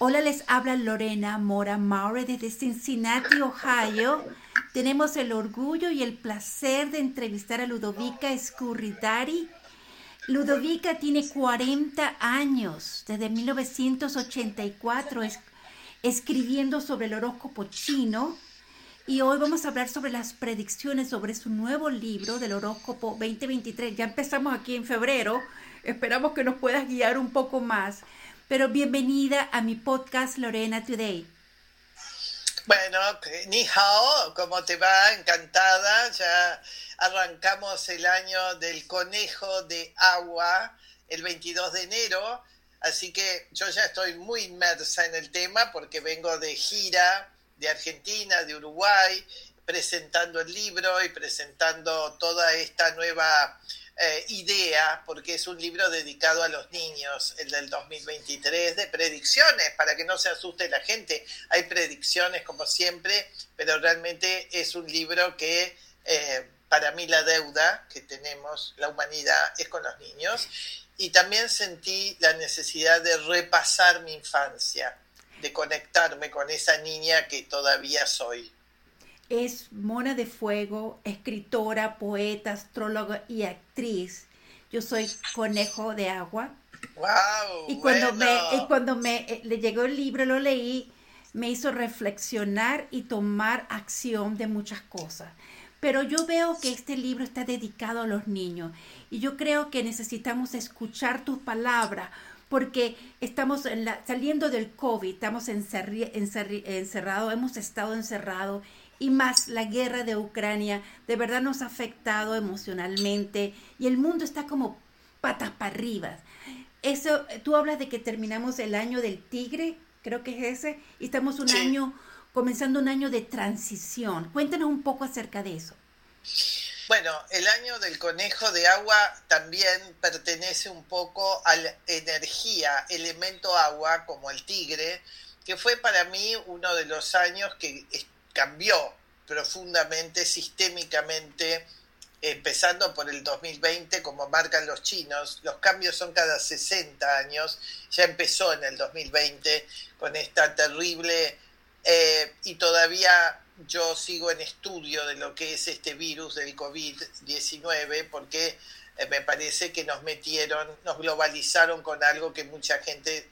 Hola, les habla Lorena Mora Maurer desde Cincinnati, Ohio. Tenemos el orgullo y el placer de entrevistar a Ludovica Scurridari. Ludovica tiene 40 años, desde 1984, escribiendo sobre el horóscopo chino. Y hoy vamos a hablar sobre las predicciones sobre su nuevo libro del horóscopo 2023. Ya empezamos aquí en febrero. Esperamos que nos puedas guiar un poco más. Pero bienvenida a mi podcast Lorena Today. Bueno, ni hao, ¿cómo te va? Encantada. Ya arrancamos el año del conejo de agua el 22 de enero, así que yo ya estoy muy inmersa en el tema porque vengo de gira de Argentina, de Uruguay, presentando el libro y presentando toda esta nueva eh, idea, porque es un libro dedicado a los niños, el del 2023, de predicciones, para que no se asuste la gente. Hay predicciones como siempre, pero realmente es un libro que eh, para mí la deuda que tenemos, la humanidad, es con los niños. Y también sentí la necesidad de repasar mi infancia, de conectarme con esa niña que todavía soy es Mona de Fuego, escritora, poeta, astróloga y actriz. Yo soy conejo de agua. Wow, y cuando me y cuando me eh, le llegó el libro, lo leí, me hizo reflexionar y tomar acción de muchas cosas. Pero yo veo que este libro está dedicado a los niños y yo creo que necesitamos escuchar tus palabras porque estamos saliendo del COVID, estamos encerrados, hemos estado encerrados y más la guerra de Ucrania de verdad nos ha afectado emocionalmente y el mundo está como patas para arriba. Eso, tú hablas de que terminamos el año del tigre, creo que es ese, y estamos un año, comenzando un año de transición. Cuéntanos un poco acerca de eso. Bueno, el año del conejo de agua también pertenece un poco a la energía, elemento agua, como el tigre, que fue para mí uno de los años que cambió profundamente, sistémicamente, empezando por el 2020, como marcan los chinos. Los cambios son cada 60 años, ya empezó en el 2020 con esta terrible, eh, y todavía yo sigo en estudio de lo que es este virus del COVID-19, porque eh, me parece que nos metieron, nos globalizaron con algo que mucha gente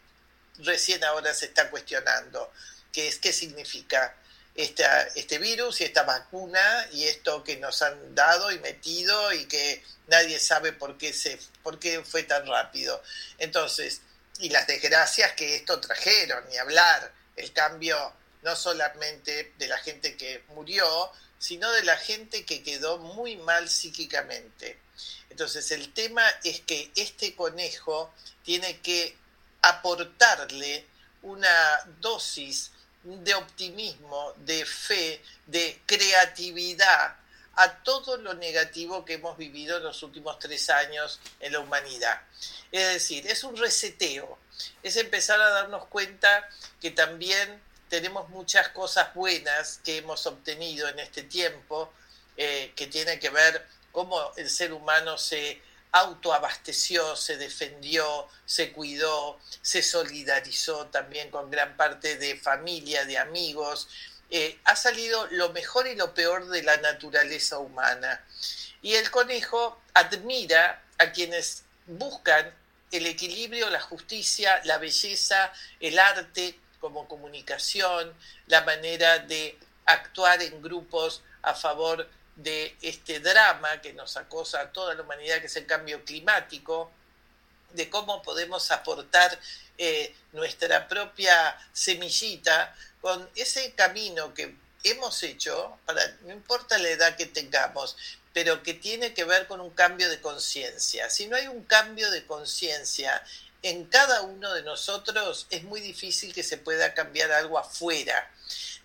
recién ahora se está cuestionando, que es qué significa este virus y esta vacuna y esto que nos han dado y metido y que nadie sabe por qué, se, por qué fue tan rápido. Entonces, y las desgracias que esto trajeron, ni hablar, el cambio no solamente de la gente que murió, sino de la gente que quedó muy mal psíquicamente. Entonces el tema es que este conejo tiene que aportarle una dosis de optimismo, de fe, de creatividad a todo lo negativo que hemos vivido en los últimos tres años en la humanidad. Es decir, es un reseteo, es empezar a darnos cuenta que también tenemos muchas cosas buenas que hemos obtenido en este tiempo, eh, que tiene que ver cómo el ser humano se autoabasteció, se defendió, se cuidó, se solidarizó también con gran parte de familia, de amigos. Eh, ha salido lo mejor y lo peor de la naturaleza humana. Y el conejo admira a quienes buscan el equilibrio, la justicia, la belleza, el arte como comunicación, la manera de actuar en grupos a favor de este drama que nos acosa a toda la humanidad, que es el cambio climático, de cómo podemos aportar eh, nuestra propia semillita con ese camino que hemos hecho, para, no importa la edad que tengamos, pero que tiene que ver con un cambio de conciencia. Si no hay un cambio de conciencia en cada uno de nosotros, es muy difícil que se pueda cambiar algo afuera.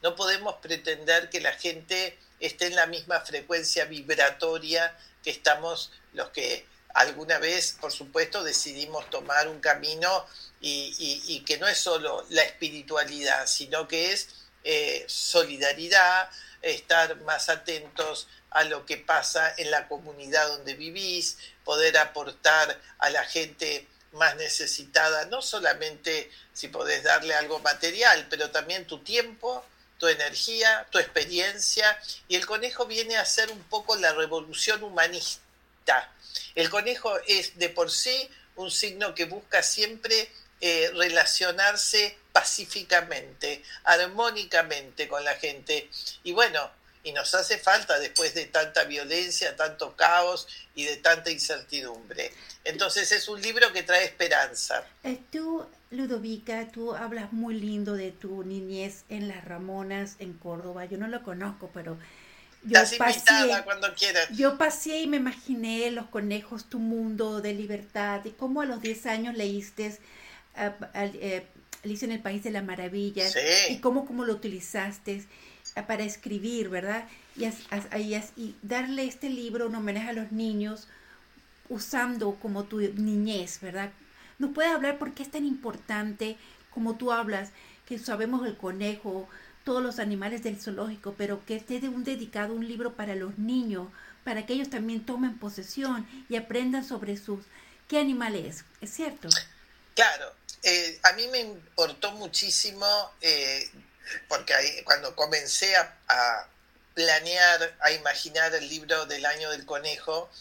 No podemos pretender que la gente esté en la misma frecuencia vibratoria que estamos los que alguna vez, por supuesto, decidimos tomar un camino y, que no es solo la espiritualidad, sino que es eh, solidaridad, estar más atentos a lo que pasa en la comunidad donde vivís, poder aportar a la gente más necesitada, no solamente si podés darle algo material, pero también tu tiempo, tu energía, tu experiencia, y el conejo viene a ser un poco la revolución humanista. El conejo es de por sí un signo que busca siempre eh, relacionarse pacíficamente, armónicamente con la gente. Y bueno, y nos hace falta después de tanta violencia, tanto caos y de tanta incertidumbre. Entonces es un libro que trae esperanza. Eh, Ludovica, tú hablas muy lindo de tu niñez en Las Ramonas, en Córdoba. Yo no lo conozco, pero yo pasé, cuando quieras. Yo pasé y me imaginé los conejos, tu mundo de libertad, y cómo a los 10 años leíste eh, Alicia en el País de las Maravillas, y cómo, cómo lo utilizaste para escribir, ¿verdad? Y, y darle este libro un homenaje a los niños usando como tu niñez, ¿verdad? ¿Nos puedes hablar por qué es tan importante, como tú hablas, que sabemos el conejo, todos los animales del zoológico, pero que esté de un dedicado un libro para los niños, para que ellos también tomen posesión y aprendan sobre sus qué animal es, ¿es cierto? Claro, eh, a mí me importó muchísimo eh, porque ahí, cuando comencé a, planear, a imaginar el libro del año del conejo,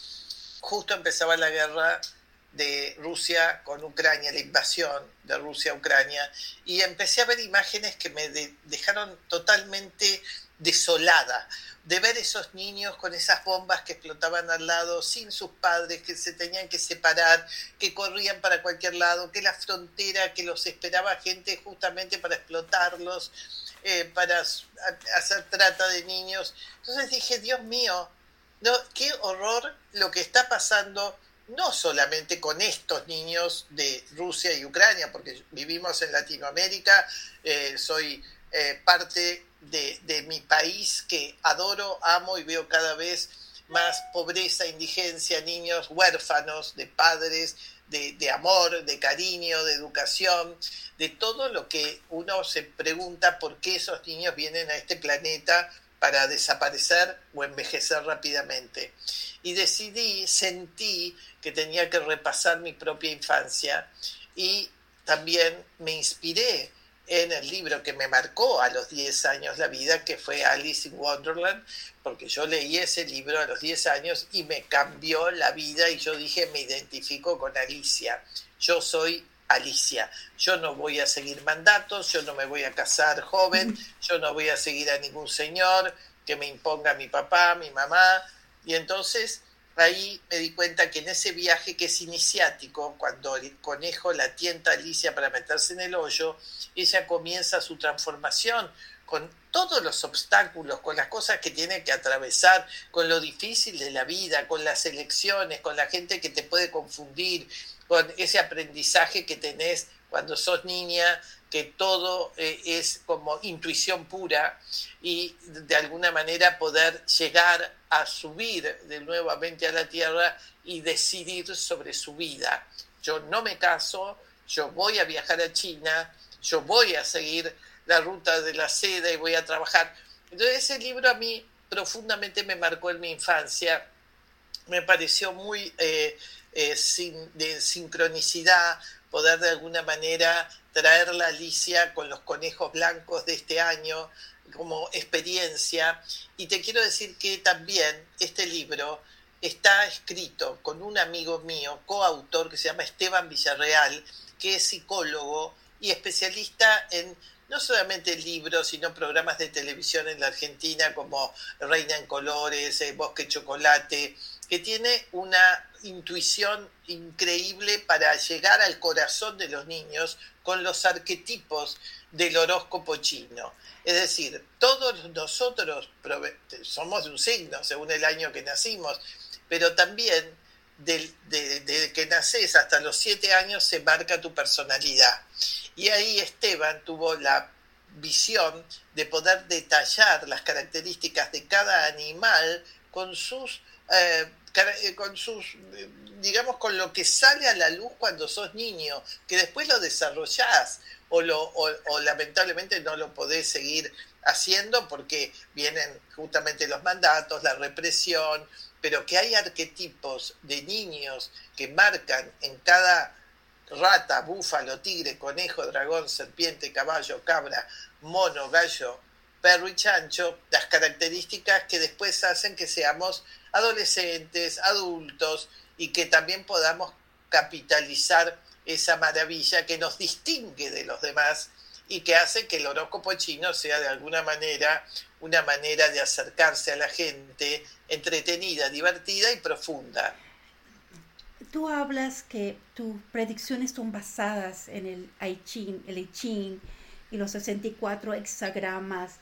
justo empezaba la guerra de Rusia con Ucrania, la invasión de Rusia a Ucrania, y empecé a ver imágenes que me dejaron totalmente desolada de ver esos niños con esas bombas que explotaban al lado, sin sus padres, que se tenían que separar, que corrían para cualquier lado, que la frontera, que los esperaba gente justamente para explotarlos, eh, para hacer trata de niños. Entonces dije, Dios mío, qué horror lo que está pasando, no solamente con estos niños de Rusia y Ucrania, porque vivimos en Latinoamérica, eh, soy eh, parte de, mi país que adoro, amo y veo cada vez más pobreza, indigencia, niños huérfanos de padres, de, de, amor, de cariño, de educación, de todo lo que uno se pregunta por qué esos niños vienen a este planeta para desaparecer o envejecer rápidamente. Y decidí, sentí que tenía que repasar mi propia infancia y también me inspiré en el libro que me marcó a los 10 años la vida, que fue Alice in Wonderland, porque yo leí ese libro a los 10 años y me cambió la vida y yo dije, me identifico con Alicia, yo soy Alicia, yo no voy a seguir mandatos, yo no me voy a casar joven, yo no voy a seguir a ningún señor que me imponga mi papá, mi mamá, y entonces ahí me di cuenta que en ese viaje que es iniciático, cuando el conejo la tienta a Alicia para meterse en el hoyo, ella comienza su transformación con todos los obstáculos, con las cosas que tiene que atravesar, con lo difícil de la vida, con las elecciones, con la gente que te puede confundir, con ese aprendizaje que tenés cuando sos niña, que todo eh, es como intuición pura y de alguna manera poder llegar a subir de nuevamente a la tierra y decidir sobre su vida. Yo no me caso, yo voy a viajar a China, yo voy a seguir la ruta de la seda y voy a trabajar. Entonces ese libro a mí profundamente me marcó en mi infancia, me pareció muy eh, eh, de sincronicidad, poder de alguna manera traer la Alicia con los conejos blancos de este año como experiencia. Y te quiero decir que también este libro está escrito con un amigo mío, coautor, que se llama Esteban Villarreal, que es psicólogo y especialista en no solamente libros, sino programas de televisión en la Argentina como Reina en Colores, eh, Bosque Chocolate, que tiene una intuición increíble para llegar al corazón de los niños con los arquetipos del horóscopo chino. Es decir, todos nosotros somos de un signo según el año que nacimos, pero también desde que naces hasta los siete años se marca tu personalidad. Y ahí Esteban tuvo la visión de poder detallar las características de cada animal con sus, eh, con sus, digamos, con lo que sale a la luz cuando sos niño, que después lo desarrollás o, lo, o lamentablemente no lo podés seguir haciendo porque vienen justamente los mandatos, la represión, pero que hay arquetipos de niños que marcan en cada rata, búfalo, tigre, conejo, dragón, serpiente, caballo, cabra, mono, gallo, perro y chancho, las características que después hacen que seamos adolescentes, adultos y que también podamos capitalizar esa maravilla que nos distingue de los demás y que hace que el horóscopo chino sea de alguna manera una manera de acercarse a la gente entretenida, divertida y profunda. Tú hablas que tus predicciones son basadas en el I el I y los 64 hexagramas,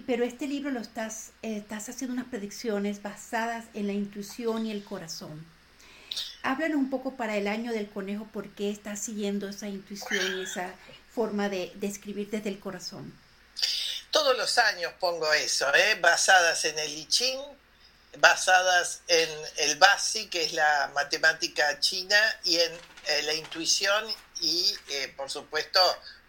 pero este libro lo estás, eh, estás haciendo unas predicciones basadas en la intuición y el corazón. Háblanos un poco para el año del conejo, por qué estás siguiendo esa intuición y esa forma de, de escribir desde el corazón. Todos los años pongo eso, ¿eh? basadas en el I Ching, basadas en el Basi, que es la matemática china, y en eh, la intuición y, eh, por supuesto,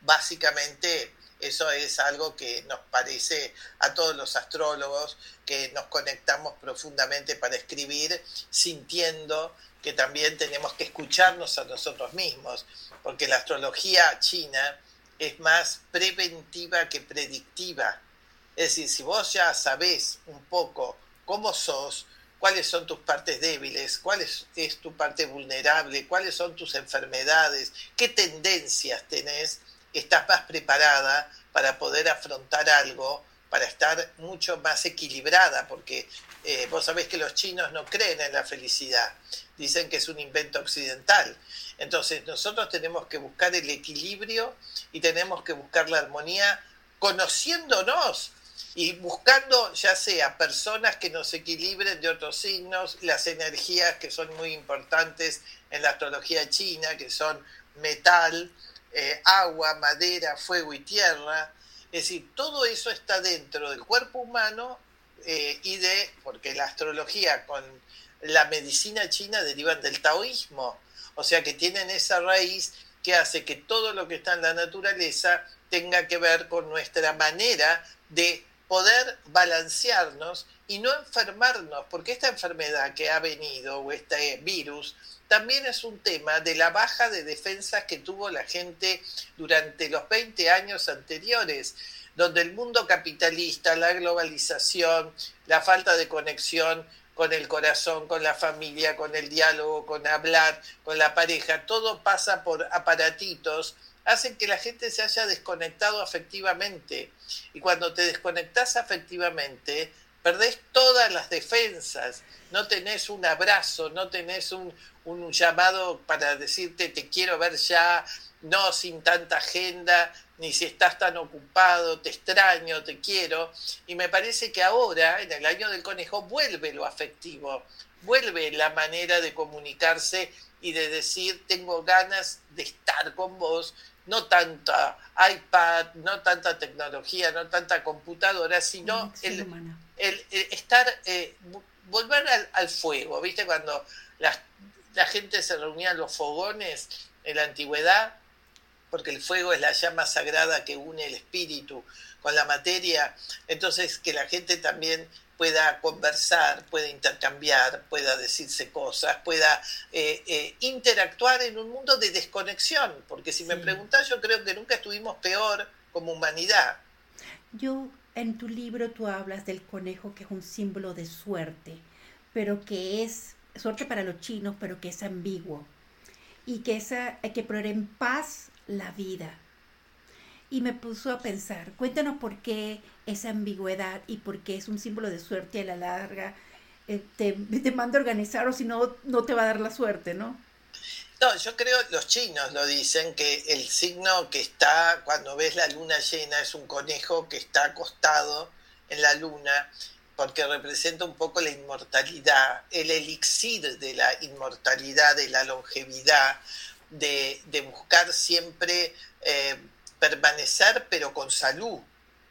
básicamente eso es algo que nos parece a todos los astrólogos que nos conectamos profundamente para escribir, sintiendo que también tenemos que escucharnos a nosotros mismos, porque la astrología china es más preventiva que predictiva. Es decir, si vos ya sabés un poco cómo sos, cuáles son tus partes débiles, cuál es, tu parte vulnerable, cuáles son tus enfermedades, qué tendencias tenés, estás más preparada para poder afrontar algo, para estar mucho más equilibrada, porque eh, vos sabés que los chinos no creen en la felicidad, dicen que es un invento occidental. Entonces nosotros tenemos que buscar el equilibrio y tenemos que buscar la armonía conociéndonos y buscando ya sea personas que nos equilibren de otros signos, las energías que son muy importantes en la astrología china, que son metal, eh, agua, madera, fuego y tierra. Es decir, todo eso está dentro del cuerpo humano eh, y de, porque la astrología con la medicina china derivan del taoísmo, o sea que tienen esa raíz que hace que todo lo que está en la naturaleza tenga que ver con nuestra manera de poder balancearnos y no enfermarnos, porque esta enfermedad que ha venido o este virus también es un tema de la baja de defensas que tuvo la gente durante los 20 años anteriores, donde el mundo capitalista, la globalización, la falta de conexión con el corazón, con la familia, con el diálogo, con hablar, con la pareja, todo pasa por aparatitos hacen que la gente se haya desconectado afectivamente. Y cuando te desconectas afectivamente, perdés todas las defensas, no tenés un abrazo, no tenés un, un, llamado para decirte te quiero ver ya, no sin tanta agenda, ni si estás tan ocupado, te extraño, te quiero. Y me parece que ahora, en el año del conejo, vuelve lo afectivo, vuelve la manera de comunicarse y de decir tengo ganas de estar con vos, no tanta iPad, no tanta tecnología, no tanta computadora, sino el, estar, eh, volver al, fuego, ¿viste? Cuando la, la gente se reunía en los fogones en la antigüedad, porque el fuego es la llama sagrada que une el espíritu con la materia, entonces que la gente también pueda conversar, pueda intercambiar, pueda decirse cosas, pueda eh, eh, interactuar en un mundo de desconexión, porque si me preguntas, yo creo que nunca estuvimos peor como humanidad. Yo, en tu libro tú hablas del conejo que es un símbolo de suerte, pero que es suerte para los chinos, pero que es ambiguo y que esa, hay que en paz la vida y me puso a pensar, cuéntanos por qué esa ambigüedad y por qué es un símbolo de suerte a la larga. Eh, te, te manda a organizar o si no, no te va a dar la suerte, ¿no? No, yo creo, los chinos lo dicen, que el signo que está cuando ves la luna llena es un conejo que está acostado en la luna, porque representa un poco la inmortalidad, el elixir de la inmortalidad, de la longevidad, de, de buscar siempre eh, permanecer pero con salud.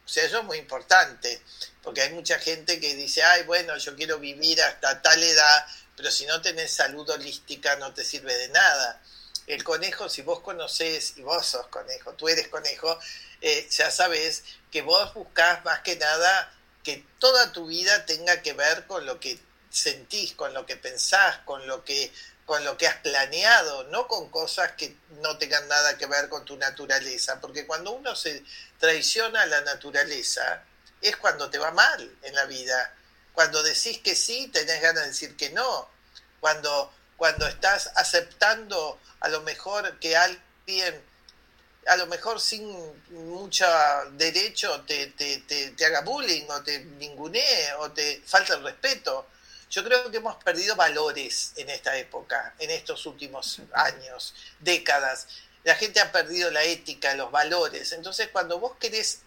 O sea, eso es muy importante, porque hay mucha gente que dice, ay, bueno, yo quiero vivir hasta tal edad, pero si no tenés salud holística no te sirve de nada. El conejo, si vos conocés, y vos sos conejo, tú eres conejo, eh, ya sabés que vos buscás más que nada que toda tu vida tenga que ver con lo que sentís, con lo que pensás, con lo que con lo que has planeado, no con cosas que no tengan nada que ver con tu naturaleza, porque cuando uno se traiciona a la naturaleza, es cuando te va mal en la vida. Cuando decís que sí, tenés ganas de decir que no. Cuando, cuando estás aceptando a lo mejor que alguien, a lo mejor sin mucho derecho, te, te, te, haga bullying o te ningunee o te falta el respeto. Yo creo que hemos perdido valores en esta época, en estos últimos años, décadas. La gente ha perdido la ética, los valores. Entonces, cuando vos querés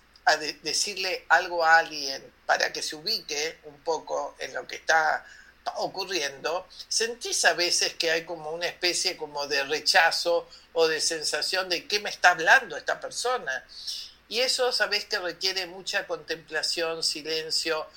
decirle algo a alguien para que se ubique un poco en lo que está ocurriendo, sentís a veces que hay como una especie como de rechazo o de sensación de qué me está hablando esta persona. Y eso sabés que requiere mucha contemplación, silencio.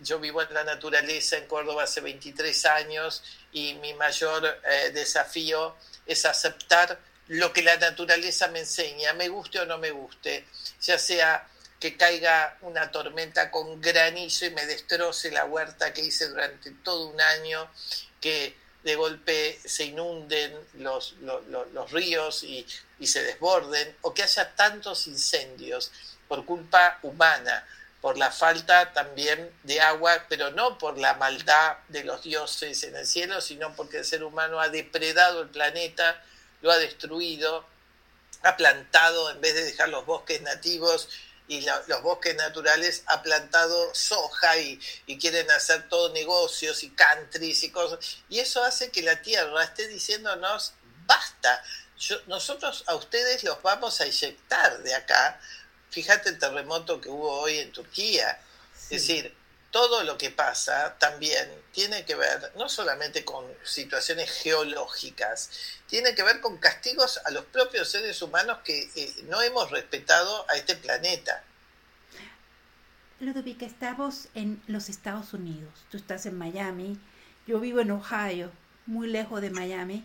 Yo vivo en la naturaleza en Córdoba hace 23 años y mi mayor eh, desafío es aceptar lo que la naturaleza me enseña, me guste o no me guste, ya sea que caiga una tormenta con granizo y me destroce la huerta que hice durante todo un año, que de golpe se inunden los, ríos y, se desborden, o que haya tantos incendios por culpa humana, por la falta también de agua, pero no por la maldad de los dioses en el cielo, sino porque el ser humano ha depredado el planeta, lo ha destruido, ha plantado, en vez de dejar los bosques nativos, y los bosques naturales ha plantado soja y, quieren hacer todo negocios y countries y cosas. Y eso hace que la tierra esté diciéndonos, basta, nosotros a ustedes los vamos a inyectar de acá. Fíjate el terremoto que hubo hoy en Turquía. Es decir, todo lo que pasa también tiene que ver no solamente con situaciones geológicas, tiene que ver con castigos a los propios seres humanos que eh, no hemos respetado a este planeta. Ludovica, estamos en los Estados Unidos, tú estás en Miami, yo vivo en Ohio, muy lejos de Miami,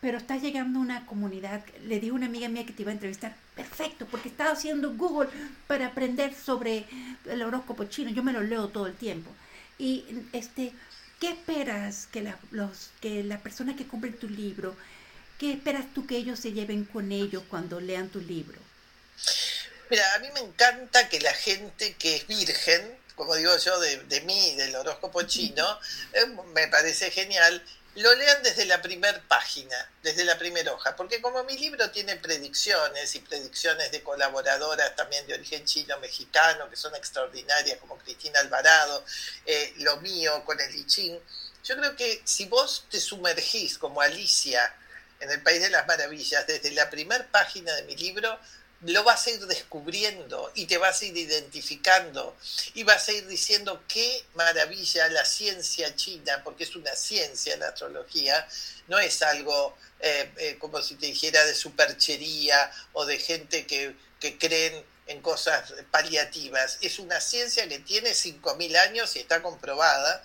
pero está llegando una comunidad, le dijo una amiga mía que te iba a entrevistar, perfecto, porque estaba haciendo Google para aprender sobre el horóscopo chino, yo me lo leo todo el tiempo. Y este, ¿qué esperas que la, los, que la persona que compre tu libro, qué esperas tú que ellos se lleven con ellos cuando lean tu libro? Mira, a mí me encanta que la gente que es virgen, como digo yo, de, de mí, del horóscopo chino, eh, me parece genial, lo lean desde la primera página, desde la primera hoja, porque como mi libro tiene predicciones y predicciones de colaboradoras también de origen chino-mexicano, que son extraordinarias, como Cristina Alvarado, eh, lo mío con el I Ching, yo creo que si vos te sumergís como Alicia en el País de las Maravillas desde la primera página de mi libro, lo vas a ir descubriendo y te vas a ir identificando y vas a ir diciendo qué maravilla la ciencia china, porque es una ciencia la astrología, no es algo eh, eh, como si te dijera de superchería o de gente que, que creen en cosas paliativas, es una ciencia que tiene 5.000 años y está comprobada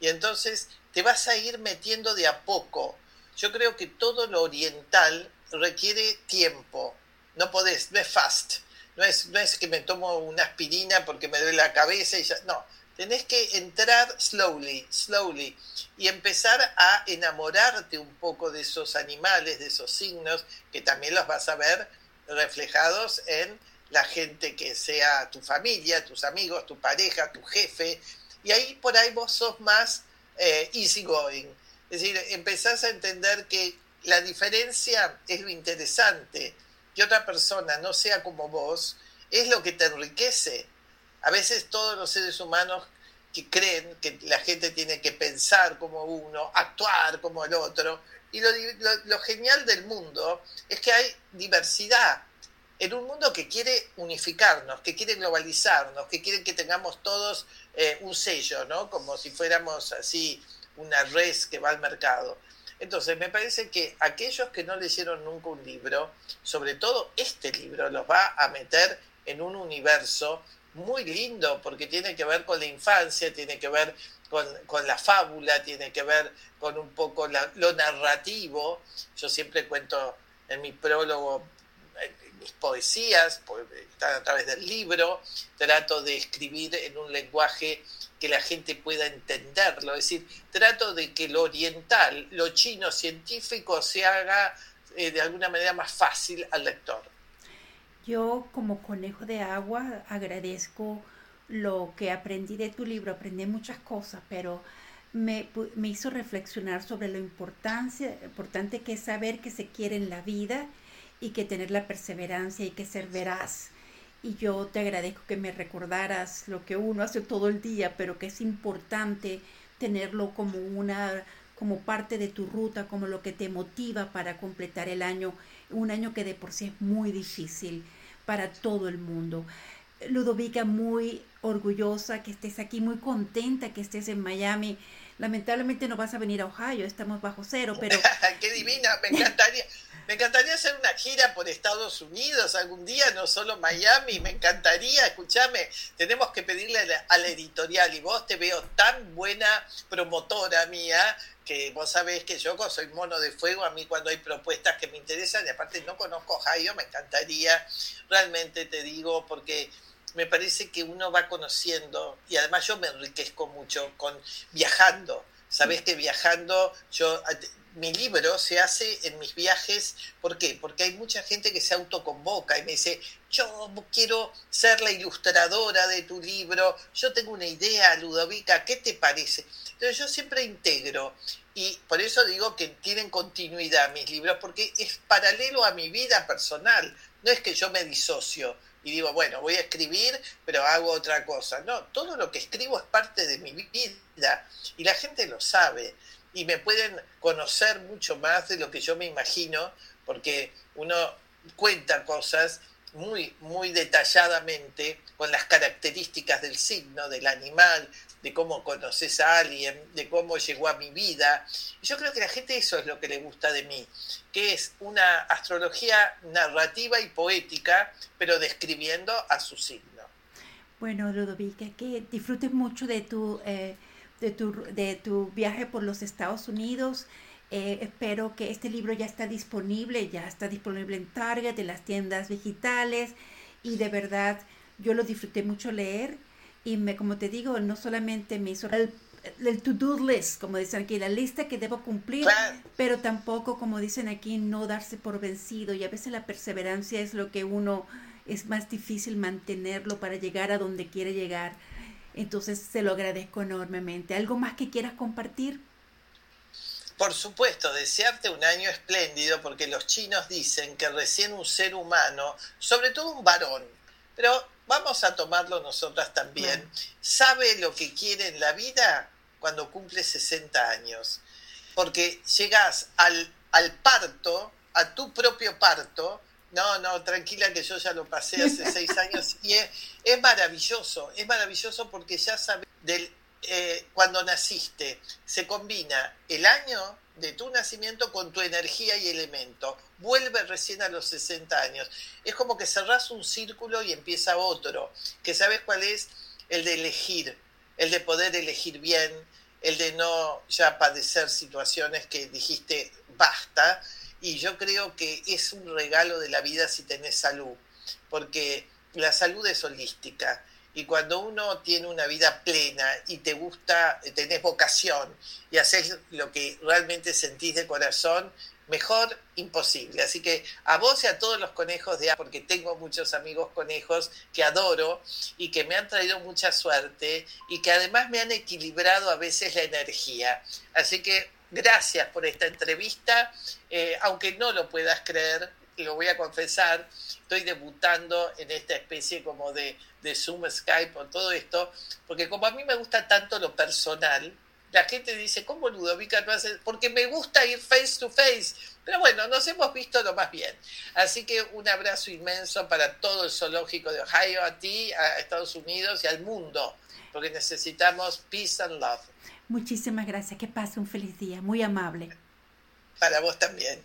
y entonces te vas a ir metiendo de a poco. Yo creo que todo lo oriental requiere tiempo, no podés, no es fast, no es, no es que me tomo una aspirina porque me duele la cabeza y ya, no, tenés que entrar slowly, slowly y empezar a enamorarte un poco de esos animales, de esos signos, que también los vas a ver reflejados en la gente que sea tu familia, tus amigos, tu pareja, tu jefe, y ahí por ahí vos sos más eh, easy going. Es decir, empezás a entender que la diferencia es lo interesante otra persona no sea como vos, es lo que te enriquece. A veces todos los seres humanos que creen que la gente tiene que pensar como uno, actuar como el otro, y lo, genial del mundo es que hay diversidad en un mundo que quiere unificarnos, que quiere globalizarnos, que quiere que tengamos todos eh, un sello, ¿no? Como si fuéramos así una res que va al mercado. Entonces, me parece que aquellos que no leyeron nunca un libro, sobre todo este libro, los va a meter en un universo muy lindo porque tiene que ver con la infancia, tiene que ver con, la fábula, tiene que ver con un poco lo narrativo. Yo siempre cuento en mi prólogo mis poesías, están a través del libro, trato de escribir en un lenguaje que la gente pueda entenderlo. Es decir, trato de que lo oriental, lo chino científico se haga eh, de alguna manera más fácil al lector. Yo como conejo de agua agradezco lo que aprendí de tu libro, aprendí muchas cosas, pero me, me hizo reflexionar sobre lo importancia, importante que es saber que se quiere en la vida y que tener la perseverancia y que ser veraz. Y yo te agradezco que me recordaras lo que uno hace todo el día, pero que es importante tenerlo como una como parte de tu ruta, como lo que te motiva para completar el año, un año que de por sí es muy difícil para todo el mundo. Ludovica, muy orgullosa que estés aquí, muy contenta que estés en Miami. Lamentablemente no vas a venir a Ohio, estamos bajo cero, pero... ¡Qué divina! Me encantaría. Me encantaría hacer una gira por Estados Unidos algún día, no solo Miami, me encantaría, escúchame, tenemos que pedirle a la, editorial y vos te veo tan buena promotora mía que vos sabés que yo soy mono de fuego, a mí cuando hay propuestas que me interesan, y aparte no conozco Ohio, me encantaría, realmente te digo, porque me parece que uno va conociendo, y además yo me enriquezco mucho con viajando. Sabés que viajando yo mi libro se hace en mis viajes. ¿Por qué? Porque hay mucha gente que se autoconvoca y me dice, yo quiero ser la ilustradora de tu libro, yo tengo una idea, Ludovica, ¿qué te parece? Entonces yo siempre integro y por eso digo que tienen continuidad mis libros, porque es paralelo a mi vida personal, no es que yo me disocio y digo, bueno, voy a escribir, pero hago otra cosa. No, todo lo que escribo es parte de mi vida y la gente lo sabe y me pueden conocer mucho más de lo que yo me imagino, porque uno cuenta cosas muy, muy detalladamente con las características del signo, del animal, de cómo conoces a alguien, de cómo llegó a mi vida. Yo creo que la gente eso es lo que le gusta de mí, que es una astrología narrativa y poética, pero describiendo a su signo. Bueno, Ludovica, que disfrutes mucho de tu... Eh, de tu, de tu viaje por los Estados Unidos. Eh, espero que este libro ya está disponible, ya está disponible en Target, en las tiendas digitales y de verdad yo lo disfruté mucho leer y me, como te digo, no solamente me hizo el, el to-do list, como dicen aquí, la lista que debo cumplir, pero tampoco, como dicen aquí, no darse por vencido y a veces la perseverancia es lo que uno es más difícil mantenerlo para llegar a donde quiere llegar. Entonces se lo agradezco enormemente. ¿Algo más que quieras compartir? Por supuesto, desearte un año espléndido porque los chinos dicen que recién un ser humano, sobre todo un varón, pero vamos a tomarlo nosotras también, sabe lo que quiere en la vida cuando cumple 60 años. Porque llegas al, al parto, a tu propio parto, no, no, tranquila que yo ya lo pasé hace seis años y es, maravilloso, es maravilloso porque ya sabes, del, eh, cuando naciste, se combina el año de tu nacimiento con tu energía y elemento. Vuelve recién a los 60 años. Es como que cerrás un círculo y empieza otro, que sabes cuál es el de elegir, el de poder elegir bien, el de no ya padecer situaciones que dijiste basta y yo creo que es un regalo de la vida si tenés salud, porque la salud es holística. Y cuando uno tiene una vida plena y te gusta, tenés vocación y haces lo que realmente sentís de corazón, mejor imposible. Así que a vos y a todos los conejos de porque tengo muchos amigos conejos que adoro y que me han traído mucha suerte y que además me han equilibrado a veces la energía. Así que Gracias por esta entrevista. Eh, aunque no lo puedas creer, lo voy a confesar, estoy debutando en esta especie como de, de Zoom, Skype o todo esto, porque como a mí me gusta tanto lo personal, la gente dice, ¿cómo Ludovica no hace? Porque me gusta ir face to face. Pero bueno, nos hemos visto lo más bien. Así que un abrazo inmenso para todo el zoológico de Ohio, a ti, a Estados Unidos y al mundo, porque necesitamos peace and love. Muchísimas gracias. Que pase un feliz día. Muy amable. Para vos también.